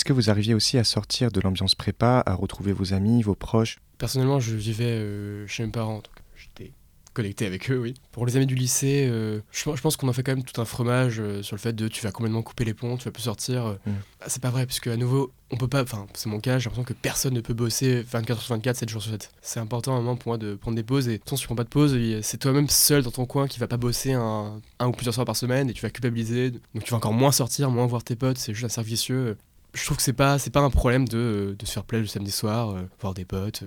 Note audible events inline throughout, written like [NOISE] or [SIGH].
Est-ce que vous arriviez aussi à sortir de l'ambiance prépa, à retrouver vos amis, vos proches? Personnellement, je vivais chez mes parents, donc j'étais connecté avec eux, oui. Pour les amis du lycée, euh, je, pense qu'on en fait quand même tout un fromage euh, sur le fait de tu vas complètement couper les ponts, tu vas plus sortir. Euh. Mm. Ah, c'est pas vrai, puisque à nouveau, on peut pas, enfin, c'est mon cas, j'ai l'impression que personne ne peut bosser 24 sur 24, 7 jours sur 7. C'est important à un moment pour moi de prendre des pauses et tant si tu prends pas de pause, c'est toi-même seul dans ton coin qui va pas bosser un, un ou plusieurs soirs par semaine et tu vas culpabiliser. Donc tu vas encore moins sortir, moins voir tes potes, c'est juste un cercle vicieux je trouve que c'est pas c'est pas un problème de, de se faire plaisir le samedi soir voir des potes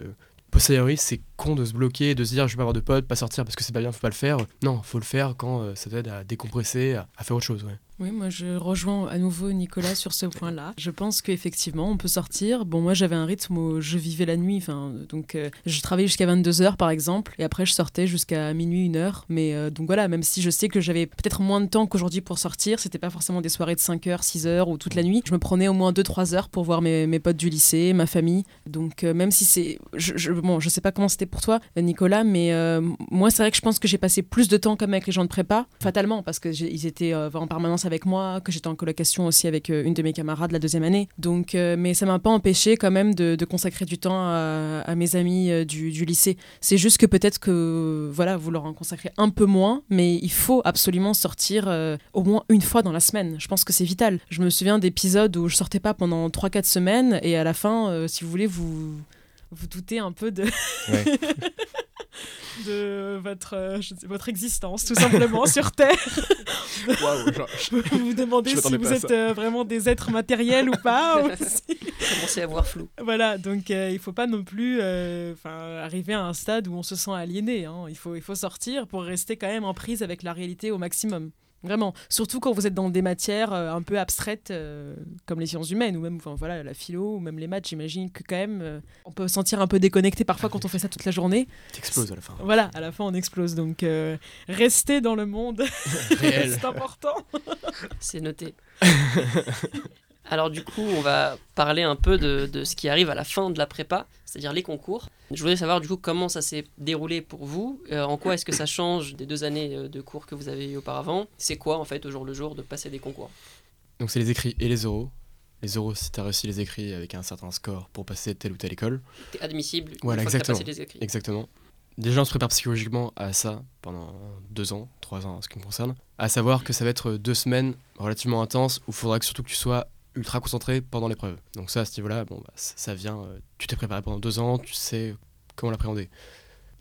posteriori, c'est con de se bloquer, de se dire je vais pas avoir de potes, pas sortir parce que c'est pas bien, faut pas le faire. Non, faut le faire quand euh, ça t'aide à décompresser, à, à, faire autre chose. Ouais. Oui, moi je rejoins à nouveau Nicolas sur ce point-là. Je pense qu'effectivement, on peut sortir. Bon, moi j'avais un rythme où je vivais la nuit, enfin, donc euh, je travaillais jusqu'à 22h par exemple, et après je sortais jusqu'à minuit, une heure. Mais euh, donc voilà, même si je sais que j'avais peut-être moins de temps qu'aujourd'hui pour sortir, c'était pas forcément des soirées de 5h, 6h ou toute la nuit. Je me prenais au moins 2-3 heures pour voir mes, mes, potes du lycée, ma famille. Donc euh, même si c'est. Je, je, bon, je sais pas comment c'était pour toi, Nicolas, mais moi c'est vrai que je pense que j'ai passé plus de temps comme avec les gens de prépa, fatalement, parce qu'ils étaient en permanence avec moi, que j'étais en colocation aussi avec euh, une de mes camarades la deuxième année. Donc, euh, mais ça m'a pas empêché quand même de, consacrer du temps à, mes amis euh, du, lycée. C'est juste que peut-être que voilà, vous leur en consacrez un peu moins, mais il faut absolument sortir au moins une fois dans la semaine. Je pense que c'est vital. Je me souviens d'épisodes où je sortais pas pendant 3-4 semaines et à la fin, si vous voulez, vous vous doutez un peu de [LAUGHS] de votre, euh, votre existence, tout simplement, sur Terre. [LAUGHS] vous vous demandez si vous êtes euh, vraiment des êtres matériels ou pas. [LAUGHS] Commencez à voir flou. Voilà, donc euh, il ne faut pas non plus arriver à un stade où on se sent aliéné. Hein. Il, faut, il faut sortir pour rester quand même en prise avec la réalité au maximum. Vraiment, surtout quand vous êtes dans des matières euh, un peu abstraites euh, comme les sciences humaines ou même enfin, voilà, la philo ou même les maths, j'imagine que quand même euh, on peut se sentir un peu déconnecté parfois quand on fait ça toute la journée. T'exploses à la fin. Voilà, à la fin on explose. Donc rester dans le monde, [LAUGHS] [LAUGHS] c'est important. c'est noté. [LAUGHS] Alors du coup, on va parler un peu de, ce qui arrive à la fin de la prépa, c'est-à-dire les concours. Je voudrais savoir du coup comment ça s'est déroulé pour vous, euh, en quoi est-ce que ça change des deux années euh, de cours que vous avez eu auparavant? C'est quoi en fait au jour le jour de passer des concours? Donc c'est les écrits et les oraux. Les oraux, si tu as réussi les écrits avec un certain score pour passer telle ou telle école. es admissible voilà, une exactement, fois que as passé les écrits. Exactement. Déjà, on se prépare psychologiquement à ça pendant deux ans, trois ans en ce qui me concerne. À savoir que ça va être deux semaines relativement intenses où il faudra que surtout que tu sois ultra concentré pendant l'épreuve. Donc ça, à ce niveau-là, bon, bah, ça, vient, euh, tu t'es préparé pendant deux ans, tu sais comment l'appréhender.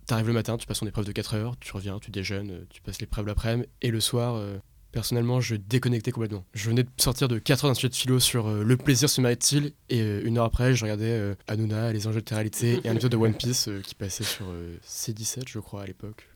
Tu arrives le matin, tu passes ton épreuve de 4 heures, tu reviens, tu déjeunes, euh, tu passes l'épreuve l'après-midi, et le soir, euh, personnellement, je déconnectais complètement. Je venais de sortir de 4 heures d'un sujet de philo sur le plaisir se mérite-t-il, et une heure après, je regardais Hanouna, les enjeux de réalité, et un épisode de One Piece qui passait sur C17, je crois, à l'époque.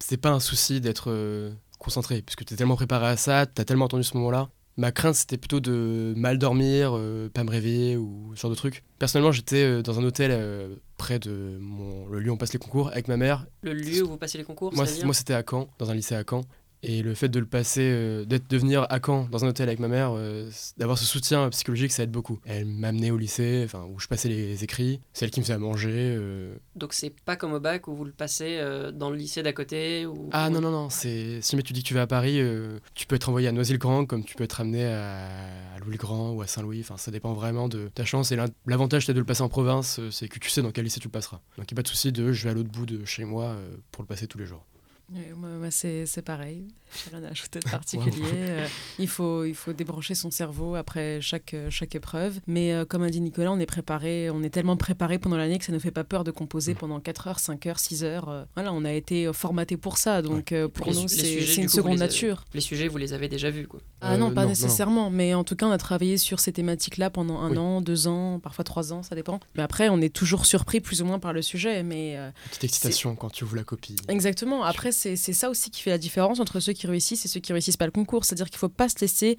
C'est pas un souci d'être concentré, puisque tu es tellement préparé à ça, tu as tellement entendu ce moment-là, Ma crainte, c'était plutôt de mal dormir, euh, pas me réveiller ou ce genre de trucs. Personnellement, j'étais euh, dans un hôtel euh, près de mon, le lieu où on passe les concours avec ma mère. Le lieu où vous passez les concours Moi, moi c'était à Caen, dans un lycée à Caen. Et le fait de le passer, euh, d'être de venir à Caen dans un hôtel avec ma mère, euh, d'avoir ce soutien psychologique, ça aide beaucoup. Elle m'amenait au lycée, enfin où je passais les, écrits, c'est elle qui me faisait à manger. Euh. Donc c'est pas comme au bac où vous le passez dans le lycée d'à côté ou... Ah non non non, c'est si mais tu dis que tu vas à Paris, tu peux être envoyé à Noisy-le-Grand comme tu peux être amené à, Louis-le-Grand ou à Saint-Louis. Enfin ça dépend vraiment de ta chance. Et l'avantage de le passer en province, c'est que tu sais dans quel lycée tu le passeras. Donc il n'y a pas de souci de je vais à l'autre bout de chez moi pour le passer tous les jours. Moi, c'est pareil. J'ai rien à ajouter de [LAUGHS] particulier. Euh, il, faut, il faut débrancher son cerveau après chaque, euh, chaque épreuve. Mais euh, comme a dit Nicolas, on est préparé, on est tellement préparé pendant l'année que ça ne fait pas peur de composer mm. pendant 4 heures, 5 heures, 6 heures. voilà, on a été formaté pour ça. Donc pour nous, c'est une seconde nature. les sujets, vous les avez déjà vus quoi. Ah non, pas nécessairement. Mais en tout cas, on a travaillé sur ces thématiques-là pendant un an, deux ans, parfois trois ans, ça dépend. Mais après, on est toujours surpris plus ou moins par le sujet. Mais, Petite excitation quand tu ouvres la copie. Exactement. Après, c'est ça aussi qui fait la différence entre ceux qui réussissent et ceux qui réussissent pas le concours. C'est-à-dire qu'il ne faut pas se laisser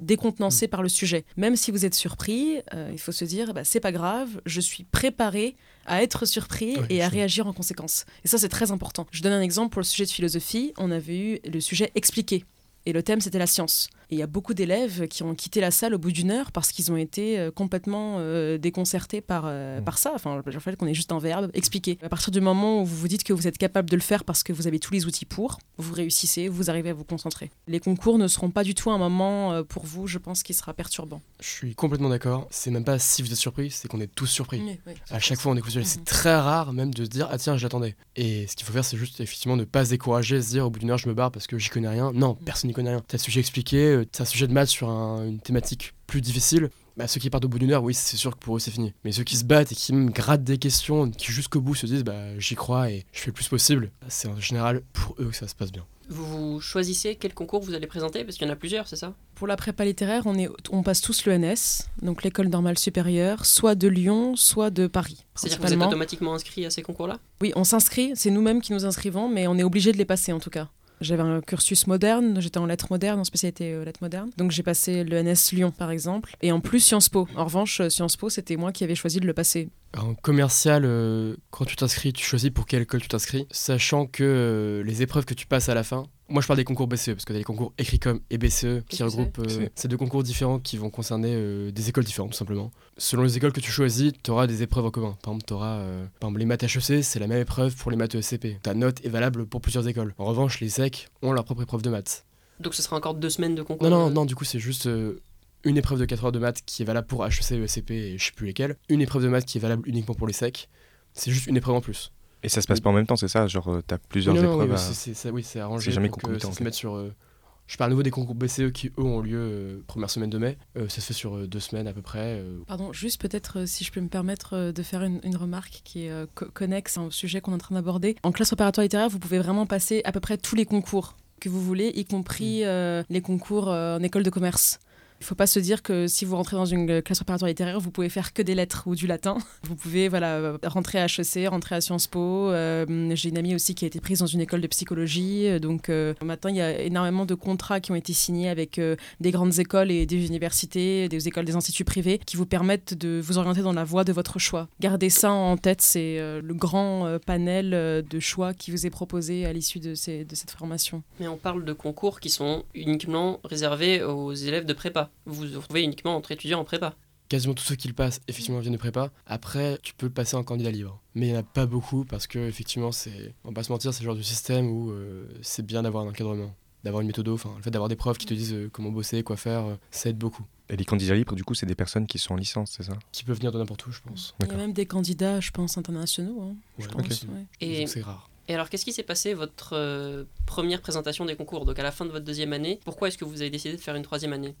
décontenancer mm. par le sujet. Même si vous êtes surpris, euh, il faut se dire, bah, c'est pas grave, je suis préparé à être surpris et à réagir en conséquence. Et ça, c'est très important. Je donne un exemple pour le sujet de philosophie. On avait eu le sujet expliqué. Et le thème, c'était la science. Et il y a beaucoup d'élèves qui ont quitté la salle au bout d'une heure parce qu'ils ont été euh, complètement euh, déconcertés par, euh, Mm. par ça. Enfin, le fait qu'on ait juste un verbe expliqué. À partir du moment où vous vous dites que vous êtes capable de le faire parce que vous avez tous les outils pour, vous réussissez, vous arrivez à vous concentrer. Les concours ne seront pas du tout un moment pour vous, je pense, qui sera perturbant. Je suis complètement d'accord. C'est même pas si vous êtes surpris, c'est qu'on est tous surpris. Oui, oui. À chaque fois, on est consulté. Mhm. C'est très rare même de se dire Ah tiens, je l'attendais. Et ce qu'il faut faire, c'est juste effectivement ne pas se décourager, se dire au bout d'une heure, je me barre parce que j'y connais rien. Non, personne n'y connaît rien. T'as un sujet expliqué, euh, t'as un sujet de maths sur un- une thématique plus difficile. Bah, ceux qui partent au bout d'une heure, oui, c'est sûr que pour eux, c'est fini. Mais ceux qui se battent et qui me grattent des questions, qui jusqu'au bout se disent Bah, j'y crois et je fais le plus possible, bah, c'est en général pour eux que ça se passe bien. Vous, choisissez quel concours vous allez présenter? Parce qu'il y en a plusieurs, c'est ça? Pour la prépa littéraire, on, est, on passe tous l'ENS, donc l'école normale supérieure, soit de Lyon, soit de Paris. C'est-à-dire que vous êtes automatiquement inscrit à ces concours-là? Oui, on s'inscrit, c'est nous-mêmes qui nous inscrivons, mais on est obligé de les passer en tout cas. J'avais un cursus moderne, j'étais en lettres modernes, en spécialité euh, lettres modernes. Donc j'ai passé l'ENS Lyon par exemple, et en plus Sciences Po. En revanche, euh, Sciences Po, c'était moi qui avais choisi de le passer. En commercial, euh, quand tu t'inscris, tu choisis pour quelle école tu t'inscris, sachant que les épreuves que tu passes à la fin. Moi, je parle des concours BCE, parce que tu as les concours Écricom et BCE qui que regroupent euh, c'est [LAUGHS] ces deux concours différents qui vont concerner euh, des écoles différentes, tout simplement. Selon les écoles que tu choisis, tu auras des épreuves en commun. Par exemple, auras par exemple, les maths HEC, c'est la même épreuve pour les maths ESCP. Ta note est valable pour plusieurs écoles. En revanche, les SEC ont leur propre épreuve de maths. Donc ce sera encore deux semaines de concours Non, non, non, du coup, c'est juste euh, une épreuve de 4 heures de maths qui est valable pour HEC, ESCP et je sais plus lesquelles. Une épreuve de maths qui est valable uniquement pour les SEC. C'est juste une épreuve en plus. Et ça se passe pas en même temps, c'est ça Genre, euh, t'as plusieurs non, non, épreuves oui, à- c'est- c'est ça, oui, c'est arrangé. C'est jamais pour que ça se mette sur. euh, je parle à nouveau des concours BCE qui, eux, ont lieu euh, première semaine de mai. Euh, ça se fait sur euh, deux semaines à peu près. euh. Pardon, juste peut-être euh, si je peux me permettre euh, de faire une, une remarque qui est euh, co- connexe au sujet qu'on est en train d'aborder. En classe préparatoire littéraire, vous pouvez vraiment passer à peu près tous les concours que vous voulez, y compris euh, les concours euh, en école de commerce. Il ne faut pas se dire que si vous rentrez dans une classe préparatoire littéraire, vous pouvez faire que des lettres ou du latin. [LAUGHS] Vous pouvez voilà, rentrer à HEC, rentrer à Sciences Po. Euh, J'ai une amie aussi qui a été prise dans une école de psychologie. Euh, Donc euh, maintenant, il y a énormément de contrats qui ont été signés avec euh, des grandes écoles et des universités, des écoles, des instituts privés qui vous permettent de vous orienter dans la voie de votre choix. Gardez ça en tête, c'est le grand panel de choix qui vous est proposé à l'issue de, de cette formation. Mais on parle de concours qui sont uniquement réservés aux élèves de prépa. Vous vous retrouvez uniquement entre étudiants en prépa. Quasiment tous ceux qui le passent, effectivement, viennent de prépa. Après, tu peux le passer en candidat libre. Mais il n'y en a pas beaucoup parce que, effectivement, c'est. On va pas se mentir, c'est le genre de système où euh, c'est bien d'avoir un encadrement. D'avoir une méthode, enfin, le fait d'avoir des profs qui te disent euh, comment bosser, quoi faire, euh, ça aide beaucoup. Et les candidats libres, du coup, c'est des personnes qui sont en licence, c'est ça? Qui peuvent venir de n'importe où, je pense. Il y a même des candidats, je pense, internationaux. hein, je Ouais, pense, ok. ouais. Et, Donc, C'est rare. et alors, qu'est-ce qui s'est passé votre euh, première présentation des concours Donc à la fin de votre deuxième année, pourquoi est-ce que vous avez décidé de faire une troisième année?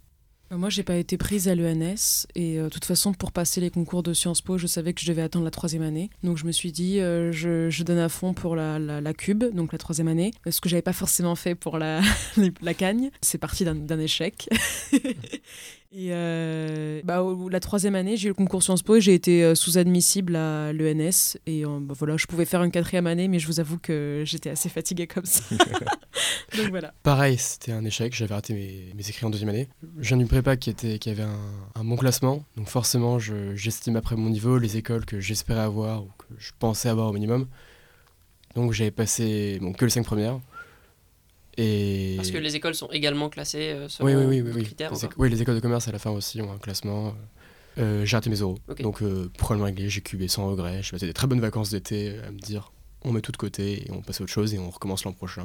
Moi, j'ai pas été prise à l'ENS et euh, de toute façon, pour passer les concours de Sciences Po, je savais que je devais attendre la troisième année. Donc, je me suis dit, euh, je, donne à fond pour la, la, la cube, donc la troisième année, ce que j'avais pas forcément fait pour la, [LAUGHS] la cagne. C'est parti d'un échec. [LAUGHS] et euh, bah, la troisième année, j'ai eu le concours Sciences Po et j'ai été euh, sous-admissible à l'ENS. Et euh, bah, voilà, je pouvais faire une quatrième année, mais je vous avoue que j'étais assez fatiguée comme ça. [LAUGHS] donc voilà. Pareil, c'était un échec, j'avais raté mes, mes écrits en deuxième année. Je viens d'une prépa qui, était, qui avait un, un bon classement, donc forcément je- j'estime après mon niveau les écoles que j'espérais avoir ou que je pensais avoir au minimum. Donc j'avais passé bon, que les cinq premières. Et... Parce que les écoles sont également classées euh, selon oui, oui, oui, oui, d'autres oui. critères. Les, oui, les écoles de commerce à la fin aussi ont un classement. Euh, j'ai raté mes euros, donc euh, problème réglé, j'ai cubé sans regret. J'ai passé des très bonnes vacances d'été euh, à me dire on met tout de côté et on passe à autre chose et on recommence l'an prochain.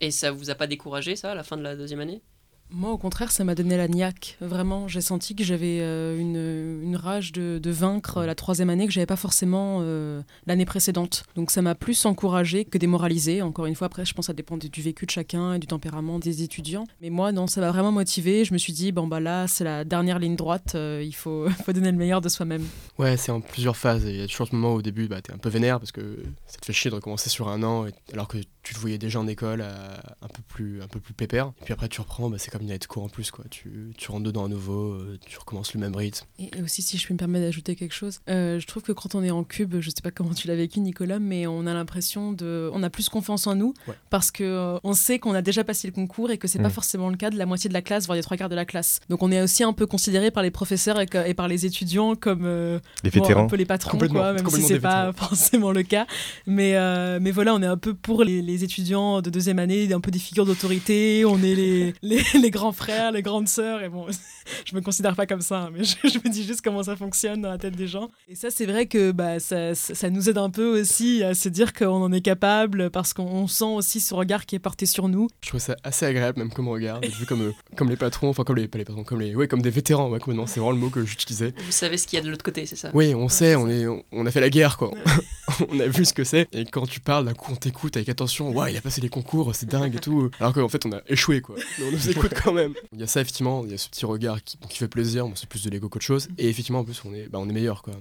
Et ça vous a pas découragé ça à la fin de la deuxième année? Moi, au contraire, ça m'a donné la niaque. Vraiment, j'ai senti que j'avais euh, une, une rage de, de vaincre la troisième année que j'avais pas forcément euh, l'année précédente. Donc, ça m'a plus encouragé que démoralisé. Encore une fois, après, je pense que ça dépend du vécu de chacun et du tempérament des étudiants. Mais moi, non, ça m'a vraiment motivé. Je me suis dit, bon, bah là, c'est la dernière ligne droite. euh, il faut, [LAUGHS] faut donner le meilleur de soi-même. Ouais, c'est en plusieurs phases. Il y a toujours ce moment où au début, bah, t'es un peu vénère parce que ça te fait chier de recommencer sur un an alors que tu te voyais déjà en école un peu plus, un peu plus pépère. Et puis après, tu reprends, bah, c'est comme cours en plus. Quoi. Tu, tu rentres dedans à nouveau, euh, tu recommences le même rythme. Et aussi, si je peux me permettre d'ajouter quelque chose, euh, je trouve que quand on est en cube, je sais pas comment tu l'as vécu, Nicolas, mais on a l'impression de. On a plus confiance en nous Ouais. parce que euh, on sait qu'on a déjà passé le concours et que c'est pas Mm. forcément le cas de la moitié de la classe, voire des trois quarts de la classe. Donc on est aussi un peu considéré par les professeurs et, que- et par les étudiants comme. euh, Les bon, vétérans. un peu les patrons, quoi, même si c'est pas forcément le cas. Mais, euh, mais voilà, on est un peu pour les, les étudiants de deuxième année, un peu des figures d'autorité, on est les, les, les grands frères, les grandes sœurs. Et bon, [LAUGHS] je me considère pas comme ça, hein, mais je, je me dis juste comment ça fonctionne dans la tête des gens. Et ça, c'est vrai que bah, ça, ça- nous aide un peu aussi à se dire qu'on en est capable parce qu'on sent aussi ce regard qui est porté sur nous. Je trouve ça assez agréable, même comme regard, d'être vu comme, euh, comme les patrons, enfin comme les, pas les patrons, comme les, ouais, comme des vétérans, ouais, complètement, c'est vraiment le mot que j'utilisais. Vous savez ce qu'il y a de l'autre côté, c'est ça? Oui, on sait, on, est, on, on a fait la guerre, quoi. [LAUGHS] on a vu ce que c'est. Et quand tu parles, d'un coup, on t'écoute avec attention. Ouais, il a passé les concours, c'est dingue et tout. Alors qu'en fait, on a échoué, quoi. Mais [LAUGHS] on nous écoute [LAUGHS] quand même. Il y a ça, effectivement, il y a ce petit regard qui, qui fait plaisir. Bon, c'est plus de l'ego qu'autre chose. Et effectivement, en plus, on est, bah, on est meilleur, quoi.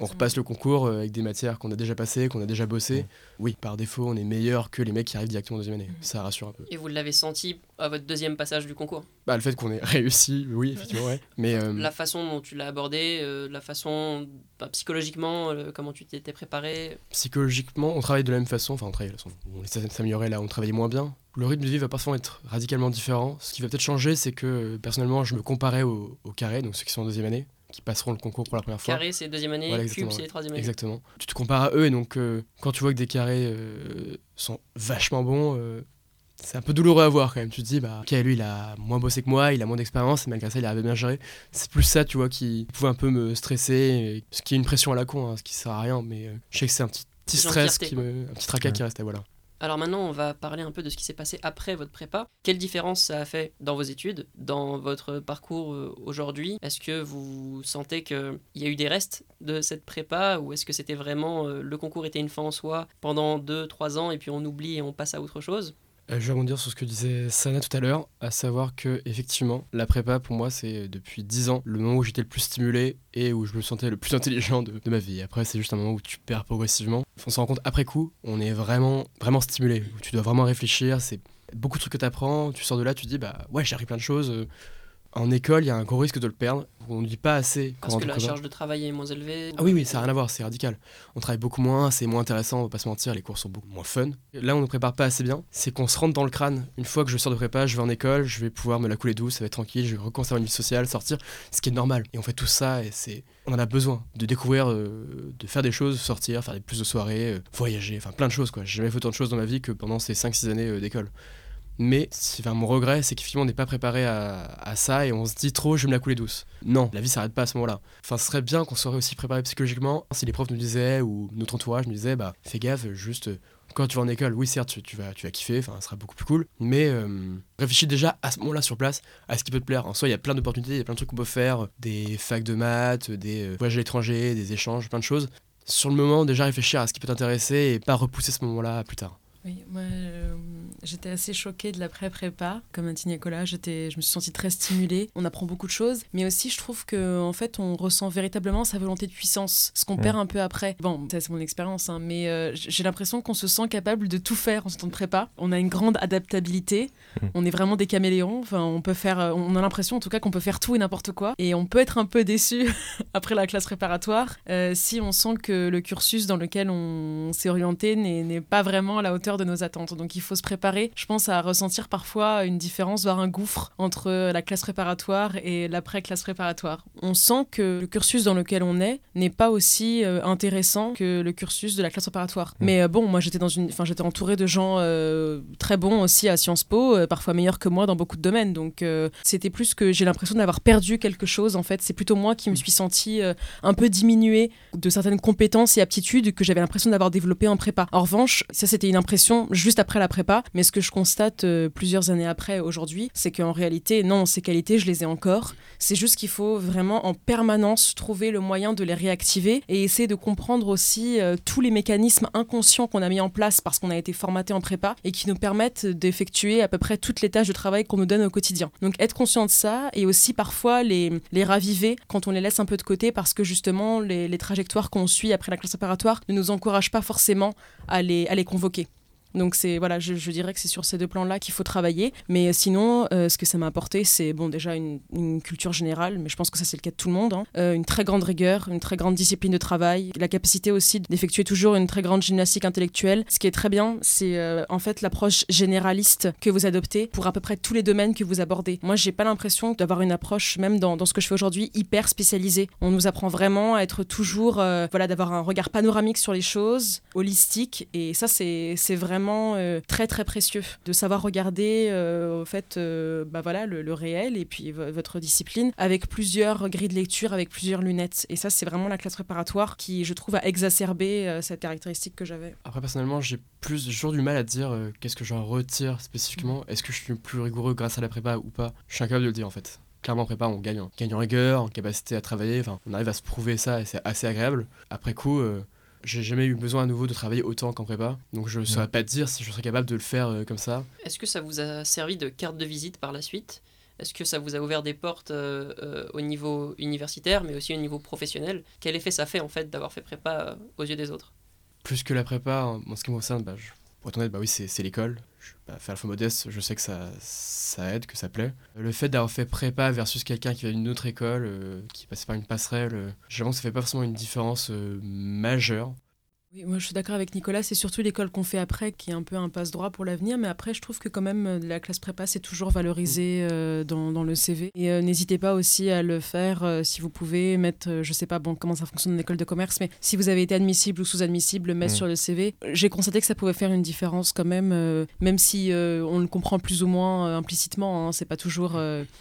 On repasse le concours euh, avec des matières qu'on a déjà passées, qu'on a déjà bossé. Oui, par défaut, on est meilleur que les mecs qui arrivent directement en deuxième année. Ça rassure un peu. Et vous l'avez senti à votre deuxième passage du concours Bah, le fait qu'on ait [LAUGHS] réussi, oui, effectivement, ouais. Mais euh, La façon dont tu l'as abordé, euh, la façon bah, psychologiquement, euh, comment tu t'étais préparé. psychologiquement, on travaille de la même façon. Enfin, on travaille de la façon. On s'améliorer là, on travaillait moins bien. Le rythme de vie va parfois être radicalement différent. Ce qui va peut-être changer, c'est que personnellement, je me comparais au, au carré, donc ceux qui sont en deuxième année, qui passeront le concours pour la première fois. Carré, c'est deuxième année, Voilà, cube, c'est troisième année. Exactement. Tu te compares à eux et donc quand tu vois que des carrés sont vachement bons, c'est un peu douloureux à voir quand même. Tu te dis, bah, ok, lui il a moins bossé que moi, il a moins d'expérience, et malgré ça il arrive à bien gérer. C'est plus ça, tu vois, qui pouvait un peu me stresser, et ce qui est une pression à la con, hein, ce qui sert à rien, mais euh, je sais que c'est un petit, stress, qui me, un petit tracas qui restait, voilà. Alors maintenant, on va parler un peu de ce qui s'est passé après votre prépa. Quelle différence ça a fait dans vos études, dans votre parcours euh, aujourd'hui? Est-ce que vous sentez qu'il y a eu des restes de cette prépa ou est-ce que c'était vraiment euh, le concours était une fin en soi pendant 2-3 ans et puis on oublie et on passe à autre chose? Je vais rebondir sur ce que disait Sana tout à l'heure, à savoir que effectivement, la prépa pour moi c'est euh, depuis 10 ans le moment où j'étais le plus stimulé et où je me sentais le plus intelligent de, ma vie. Après c'est juste un moment où tu perds progressivement. On s'en rend compte après coup, on est vraiment vraiment stimulé. Où tu dois vraiment réfléchir, c'est beaucoup de trucs que tu apprends, tu sors de là, tu dis bah ouais j'ai appris plein de choses. euh, En école, il y a un gros risque de le perdre. On ne dit pas assez. quand Parce que la charge de travail est moins élevée Ah oui, oui, ça n'a rien à voir, c'est radical. On travaille beaucoup moins, c'est moins intéressant, on va pas se mentir, les cours sont beaucoup moins fun. Là, on ne prépare pas assez bien, c'est qu'on se rentre dans le crâne. Une fois que je sors de prépa, je vais en école, je vais pouvoir me la couler douce, ça va être tranquille, je vais reconserver une vie sociale, sortir, ce qui est normal. Et on fait tout ça et c'est. On en a besoin de découvrir, euh, de faire des choses, sortir, faire des plus de soirées, euh, voyager, enfin plein de choses quoi. J'ai jamais fait autant de choses dans ma vie que pendant ces 5-6 années euh, d'école. Mais enfin, mon regret, c'est qu'effectivement, on n'est pas préparé à, à ça et on se dit trop, je vais me la couler douce. Non, la vie s'arrête pas à ce moment-là. Enfin, ce serait bien qu'on serait aussi préparé psychologiquement. Si les profs nous disaient, ou notre entourage nous disait, bah, fais gaffe, juste euh, quand tu vas en école, oui, certes, tu, tu vas, tu vas kiffer, enfin, ça sera beaucoup plus cool. Mais euh, réfléchis déjà à ce moment-là sur place à ce qui peut te plaire. En soi, il y a plein d'opportunités, il y a plein de trucs qu'on peut faire, des facs de maths, des euh, voyages à l'étranger, des échanges, plein de choses. Sur le moment, déjà réfléchir à ce qui peut t'intéresser et pas repousser ce moment-là plus tard. Oui, moi, euh, j'étais assez choquée de l'après-prépa. Comme a dit Nicolas, j'étais, je me suis sentie très stimulée. On apprend beaucoup de choses, mais aussi je trouve que en fait, on ressent véritablement sa volonté de puissance, ce qu'on Ouais. perd un peu après. Bon, ça c'est mon expérience, hein, mais euh, j'ai l'impression qu'on se sent capable de tout faire en ce temps de prépa. On a une grande adaptabilité. Mm. On est vraiment des caméléons. Enfin, on peut faire, euh, on a l'impression en tout cas qu'on peut faire tout et n'importe quoi. Et on peut être un peu déçu [LAUGHS] après la classe préparatoire euh, si on sent que le cursus dans lequel on s'est orienté n'est pas vraiment à la hauteur de nos attentes. Donc il faut se préparer, je pense, à ressentir parfois une différence, voire un gouffre entre la classe préparatoire et l'après-classe préparatoire. On sent que le cursus dans lequel on est n'est pas aussi euh, intéressant que le cursus de la classe préparatoire. Mm. Mais euh, bon, moi j'étais dans une, enfin j'étais entourée de gens euh, très bons aussi à Sciences Po, euh, parfois meilleurs que moi dans beaucoup de domaines. Donc euh, c'était plus que j'ai l'impression d'avoir perdu quelque chose. En fait, c'est plutôt moi qui me suis sentie un peu diminuée de certaines compétences et aptitudes que j'avais l'impression d'avoir développées en prépa. En revanche, ça c'était une impression juste après la prépa, mais ce que je constate euh, plusieurs années après aujourd'hui, c'est qu'en réalité, non, ces qualités, je les ai encore. C'est juste qu'il faut vraiment en permanence trouver le moyen de les réactiver et essayer de comprendre aussi euh, tous les mécanismes inconscients qu'on a mis en place parce qu'on a été formaté en prépa et qui nous permettent d'effectuer à peu près toutes les tâches de travail qu'on nous donne au quotidien. Donc être conscient de ça et aussi parfois les, les raviver quand on les laisse un peu de côté parce que justement les, les trajectoires qu'on suit après la classe préparatoire ne nous encouragent pas forcément à les, à les convoquer. Donc c'est voilà, je, dirais que c'est sur ces deux plans-là qu'il faut travailler. Mais sinon, euh, ce que ça m'a apporté, c'est bon déjà une, culture générale, mais je pense que ça c'est le cas de tout le monde. hein. Euh, une très grande rigueur, une très grande discipline de travail, la capacité aussi d'effectuer toujours une très grande gymnastique intellectuelle. Ce qui est très bien, c'est euh, en fait l'approche généraliste que vous adoptez pour à peu près tous les domaines que vous abordez. Moi, j'ai pas l'impression d'avoir une approche, même dans, dans ce que je fais aujourd'hui, hyper spécialisée. On nous apprend vraiment à être toujours, euh, voilà, d'avoir un regard panoramique sur les choses, holistique, et ça c'est c'est vraiment vraiment euh, très très précieux de savoir regarder euh, au fait euh, bah voilà le, le réel et puis vo- votre discipline avec plusieurs grilles de lecture, avec plusieurs lunettes. Et ça, c'est vraiment la classe préparatoire qui, je trouve, a exacerbé euh, cette caractéristique que j'avais. Après, personnellement, j'ai plus toujours du mal à dire qu'est-ce que j'en retire spécifiquement. Est-ce que je suis plus rigoureux grâce à la prépa ou pas? Je suis incapable de le dire en fait. Clairement, en prépa, on gagne, on gagne en rigueur, en capacité à travailler. Enfin, on arrive à se prouver ça et c'est assez agréable. Après coup, euh, j'ai jamais eu besoin à nouveau de travailler autant qu'en prépa. Donc, je saurais pas te dire si je serais capable de le faire euh, comme ça. Est-ce que ça vous a servi de carte de visite par la suite? Est-ce que ça vous a ouvert des portes euh, euh, au niveau universitaire, mais aussi au niveau professionnel? Quel effet ça fait en fait d'avoir fait prépa euh, aux yeux des autres? Plus que la prépa, en en ce qui me concerne, bah, je- pour être honnête, bah oui, c'est l'école. Pas faire le faux modeste, je sais que ça, ça aide, que ça plaît. Le fait d'avoir fait prépa versus quelqu'un qui va d'une autre école, euh, qui passe par une passerelle, euh, j'avoue que ça fait pas forcément une différence euh, majeure. Oui, moi je suis d'accord avec Nicolas, c'est surtout l'école qu'on fait après qui est un peu un passe-droit pour l'avenir, mais après je trouve que quand même euh, la classe prépa c'est toujours valorisé euh, dans, dans le CV. Et euh, n'hésitez pas aussi à le faire euh, si vous pouvez mettre, je sais pas bon, comment ça fonctionne en école de commerce, mais si vous avez été admissible ou sous-admissible, le mettre Mm. sur le CV. J'ai constaté que ça pouvait faire une différence quand même, même si on le comprend plus ou moins implicitement, hein, c'est pas toujours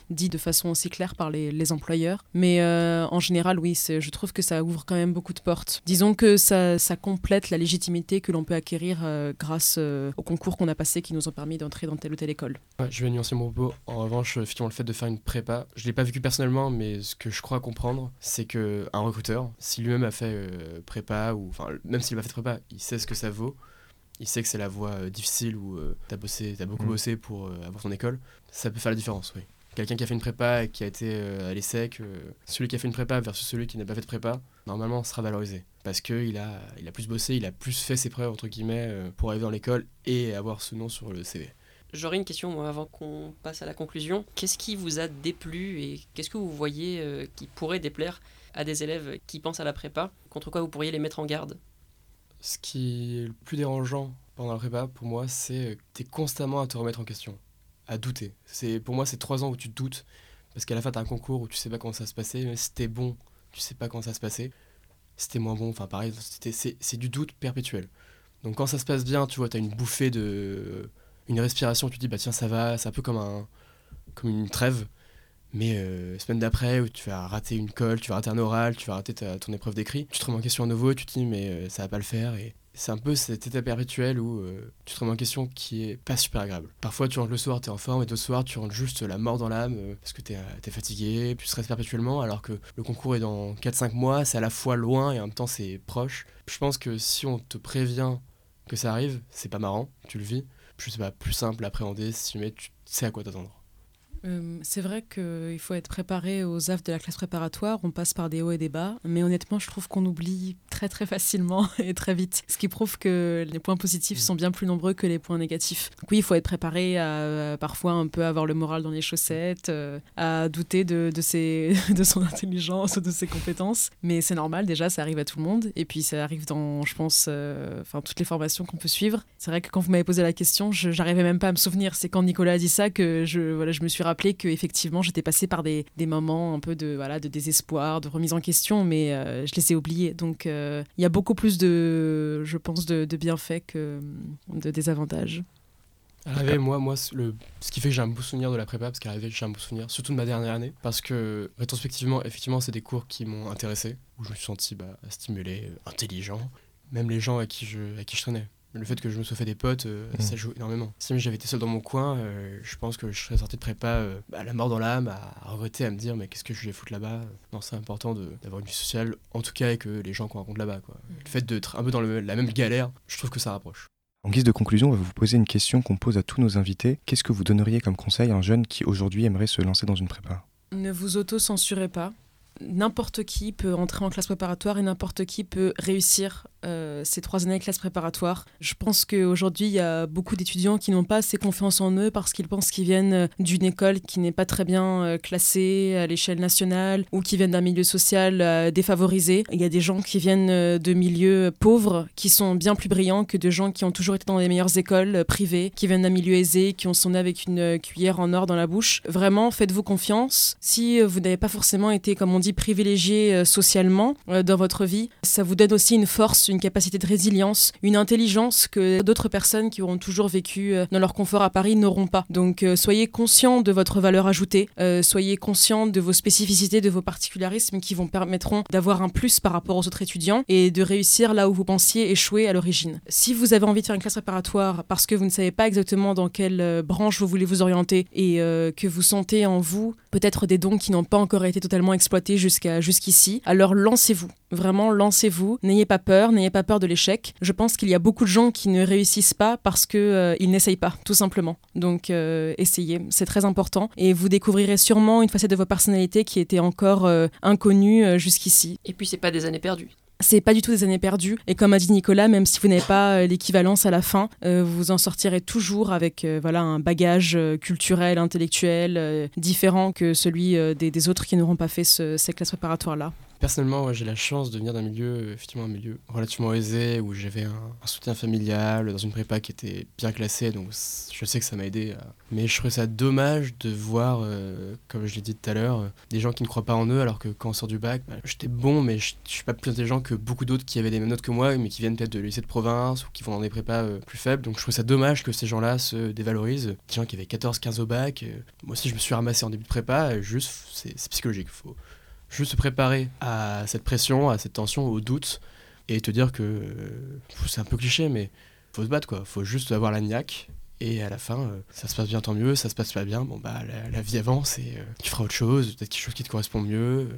dit de façon aussi claire par les, les employeurs. Mais en général, oui, je trouve que ça ouvre quand même beaucoup de portes. Disons que ça, ça complète la légitimité que l'on peut acquérir euh, grâce euh, aux concours qu'on a passés qui nous ont permis d'entrer dans telle ou telle école. Ouais, je vais nuancer mon propos. En revanche, euh, effectivement, le fait de faire une prépa, je l'ai pas vécu personnellement, mais ce que je crois comprendre, c'est que un recruteur, si lui-même a fait euh, prépa, ou enfin, même s'il n'a pas fait de prépa, il sait ce que ça vaut. Il sait que c'est la voie euh, difficile où euh, t'as bossé, t'as beaucoup Mm. bossé pour euh, avoir ton école. Ça peut faire la différence, oui. Quelqu'un qui a fait une prépa et qui a été euh, à l'ESSEC, euh, celui qui a fait une prépa versus celui qui n'a pas fait de prépa, normalement sera valorisé. Parce qu'il a, il a plus bossé, il a plus fait ses preuves, entre guillemets, euh, pour arriver dans l'école et avoir ce nom sur le CV. J'aurais une question moi avant qu'on passe à la conclusion. Qu'est-ce qui vous a déplu et qu'est-ce que vous voyez euh, qui pourrait déplaire à des élèves qui pensent à la prépa Contre quoi vous pourriez les mettre en garde? Ce qui est le plus dérangeant pendant la prépa, pour moi, c'est que tu es constamment à te remettre en question, à douter. C'est Pour moi, c'est trois ans où tu doutes, parce qu'à la fin, tu as un concours où tu sais pas comment ça se passer, mais si bon, tu sais pas comment ça se passer. Si moins bon, enfin pareil, c'est du doute perpétuel. Donc quand ça se passe bien, tu vois, tu as une bouffée de. une respiration, tu te dis, bah tiens, ça va, c'est un peu comme, un, comme une trêve. Mais euh, semaine d'après, où tu vas rater une colle, tu vas rater un oral, tu vas rater ton épreuve d'écrit, tu te remets en question à nouveau, tu te dis mais euh, ça va pas le faire. Et c'est un peu cet état perpétuel où euh, tu te remets en question qui est pas super agréable. Parfois tu rentres le soir, t'es en forme, et d'autres soirs tu rentres juste la mort dans l'âme euh, parce que t'es es fatigué, tu stresses perpétuellement, alors que le concours est dans 4-5 mois, c'est à la fois loin et en même temps c'est proche. Je pense que si on te prévient que ça arrive, c'est pas marrant, tu le vis. Puis c'est pas plus simple à appréhender si jamais tu sais à quoi t'attendre. Euh, c'est vrai qu'il faut être préparé aux affres de la classe préparatoire. On passe par des hauts et des bas. Mais honnêtement, je trouve qu'on oublie très très facilement [LAUGHS] et très vite. Ce qui prouve que les points positifs sont bien plus nombreux que les points négatifs. Donc oui, il faut être préparé à euh, parfois un peu avoir le moral dans les chaussettes, euh, à douter de, de, ses, [LAUGHS] de son intelligence ou de ses compétences. Mais c'est normal, déjà, ça arrive à tout le monde. Et puis ça arrive dans, je pense, euh, toutes les formations qu'on peut suivre. C'est vrai que quand vous m'avez posé la question, je j'arrivais même pas à me souvenir. C'est quand Nicolas a dit ça que je, voilà, je me suis rappelé que effectivement j'étais passée par des, des moments un peu de, voilà, de désespoir, de remise en question, mais je les ai oubliés. Donc il y a beaucoup plus de, je pense, de, bienfaits que de désavantages. À l'arrivée, moi, moi ce qui fait que j'ai un beau souvenir de la prépa, parce qu'à l'arrivée, j'ai un beau souvenir, surtout de ma dernière année, parce que rétrospectivement, effectivement, c'est des cours qui m'ont intéressé, où je me suis senti bah, stimulé, euh, intelligent, même les gens à qui je, à qui je traînais. Le fait que je me sois fait des potes, euh, Mm. ça joue énormément. Si j'avais été seul dans mon coin, euh, je pense que je serais sorti de prépa euh, à la mort dans l'âme, à, à regretter, à me dire mais qu'est-ce que je vais foutre là-bas? Non, c'est important de- d'avoir une vie sociale, en tout cas avec euh, les gens qu'on rencontre là-bas. quoi. Le fait d'être un peu dans le- la même galère, je trouve que ça rapproche. En guise de conclusion, on va vous poser une question qu'on pose à tous nos invités. Qu'est-ce que vous donneriez comme conseil à un jeune qui aujourd'hui aimerait se lancer dans une prépa? Ne vous auto-censurez pas. N'importe qui peut entrer en classe préparatoire et n'importe qui peut réussir euh, ces trois années de classe préparatoire. Je pense qu'aujourd'hui, il y a beaucoup d'étudiants qui n'ont pas assez confiance en eux parce qu'ils pensent qu'ils viennent euh, d'une école qui n'est pas très bien euh, classée à l'échelle nationale ou qui viennent d'un milieu social euh, défavorisé. Il y a des gens qui viennent euh, de milieux pauvres qui sont bien plus brillants que de gens qui ont toujours été dans les meilleures écoles euh, privées, qui viennent d'un milieu aisé, qui ont sont nés avec une euh, cuillère en or dans la bouche. Vraiment, faites-vous confiance. Si euh, vous n'avez pas forcément été, comme on dit, dit, privilégié euh, socialement euh, dans votre vie. Ça vous donne aussi une force, une capacité de résilience, une intelligence que d'autres personnes qui auront toujours vécu euh, dans leur confort à Paris n'auront pas. Donc soyez conscient de votre valeur ajoutée, soyez conscient de vos spécificités, de vos particularismes qui vous permettront d'avoir un plus par rapport aux autres étudiants et de réussir là où vous pensiez échouer à l'origine. Si vous avez envie de faire une classe préparatoire parce que vous ne savez pas exactement dans quelle branche vous voulez vous orienter et que vous sentez en vous peut-être des dons qui n'ont pas encore été totalement exploités jusqu'ici, alors lancez-vous. Vraiment, lancez-vous. N'ayez pas peur, n'ayez pas peur de l'échec. Je pense qu'il y a beaucoup de gens qui ne réussissent pas parce que euh, n'essayent pas, tout simplement. Donc, euh, essayez, c'est très important. Et vous découvrirez sûrement une facette de votre personnalité qui était encore euh, inconnue euh, jusqu'ici. Et puis, c'est pas des années perdues. C'est pas du tout des années perdues. Et comme a dit Nicolas, même si vous n'avez pas euh, l'équivalence à la fin, euh, vous en sortirez toujours avec euh, voilà un bagage euh, culturel, intellectuel différent que celui des, des autres qui n'auront pas fait ce- ces classes préparatoires là. Personnellement, j'ai la chance de venir d'un milieu, effectivement un milieu relativement aisé, où j'avais un, soutien familial, dans une prépa qui était bien classée, donc je sais que ça m'a aidé. Mais je trouvais ça dommage de voir, comme je l'ai dit tout à l'heure, des gens qui ne croient pas en eux, alors que quand on sort du bac, bah, j'étais bon, mais je suis pas plus intelligent que beaucoup d'autres qui avaient les mêmes notes que moi, mais qui viennent peut-être de lycée de province, ou qui vont dans des prépas euh, plus faibles. Donc je trouve ça dommage que ces gens-là se dévalorisent. Des gens qui avaient 14-15 au bac, euh, moi aussi je me suis ramassé en début de prépa, euh, juste, c'est psychologique. Faut, juste se préparer à cette pression, à cette tension, au doute, et te dire que c'est un peu cliché, mais faut se battre quoi. Faut juste avoir la niaque. Et à la fin, ça se passe bien, tant mieux. Ça se passe pas bien, bon bah la, vie avance et euh, tu feras autre chose, peut-être quelque chose qui te correspond mieux.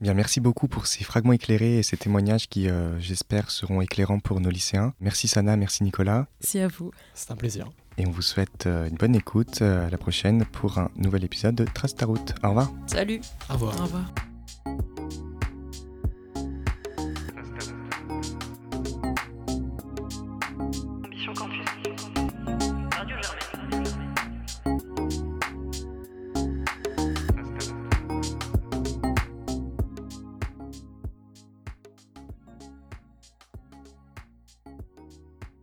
Bien, merci beaucoup pour ces fragments éclairés et ces témoignages qui, euh, j'espère, seront éclairants pour nos lycéens. Merci Sana, merci Nicolas. C'est à vous. C'est un plaisir. Et on vous souhaite euh, une bonne écoute. euh, à la prochaine pour un nouvel épisode de Trace ta route. Au revoir. Salut Au revoir. Au revoir.